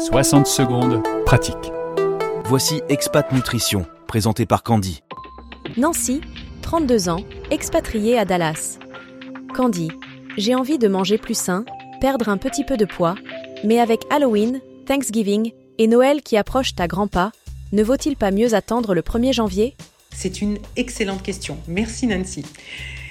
60 secondes, pratique. Voici Expat Nutrition, présenté par Candy. Nancy, 32 ans, expatriée à Dallas. Candy, j'ai envie de manger plus sain, perdre un petit peu de poids, mais avec Halloween, Thanksgiving et Noël qui approchent à grands pas, ne vaut-il pas mieux attendre le 1er janvier? C'est une excellente question. Merci Nancy.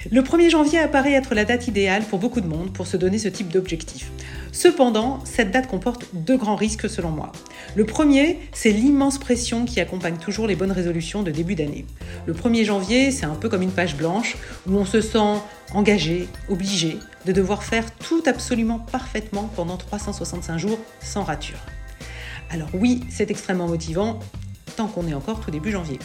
Le 1er janvier apparaît être la date idéale pour beaucoup de monde pour se donner ce type d'objectif. Cependant, cette date comporte deux grands risques selon moi. Le premier, c'est l'immense pression qui accompagne toujours les bonnes résolutions de début d'année. Le 1er janvier, c'est un peu comme une page blanche où on se sent engagé, obligé de devoir faire tout absolument parfaitement pendant 365 jours sans rature. Alors oui, c'est extrêmement motivant qu'on est encore tout début janvier.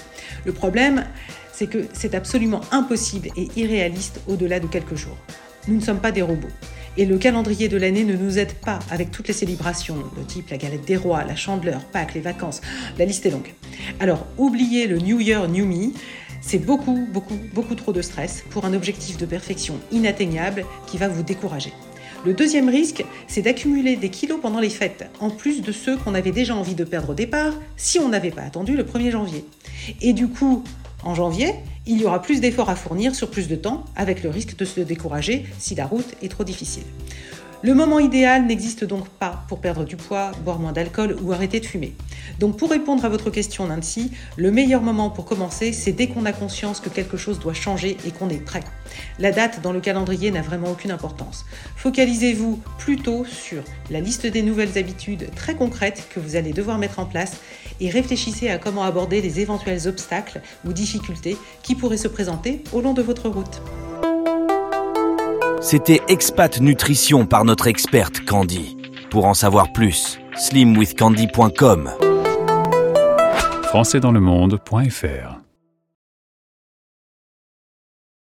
Le problème, c'est que c'est absolument impossible et irréaliste au-delà de quelques jours. Nous ne sommes pas des robots. Et le calendrier de l'année ne nous aide pas avec toutes les célébrations, le type la galette des rois, la chandeleur, Pâques, les vacances, la liste est longue. Alors, oubliez le New Year, New Me, c'est beaucoup, beaucoup, beaucoup trop de stress pour un objectif de perfection inatteignable qui va vous décourager. Le deuxième risque, c'est d'accumuler des kilos pendant les fêtes, en plus de ceux qu'on avait déjà envie de perdre au départ si on n'avait pas attendu le 1er janvier. Et du coup, en janvier, il y aura plus d'efforts à fournir sur plus de temps, avec le risque de se décourager si la route est trop difficile. Le moment idéal n'existe donc pas pour perdre du poids, boire moins d'alcool ou arrêter de fumer. Donc pour répondre à votre question Nancy, le meilleur moment pour commencer, c'est dès qu'on a conscience que quelque chose doit changer et qu'on est prêt. La date dans le calendrier n'a vraiment aucune importance. Focalisez-vous plutôt sur la liste des nouvelles habitudes très concrètes que vous allez devoir mettre en place et réfléchissez à comment aborder les éventuels obstacles ou difficultés qui pourraient se présenter au long de votre route. C'était Expat Nutrition par notre experte Candy. Pour en savoir plus, slimwithcandy.com.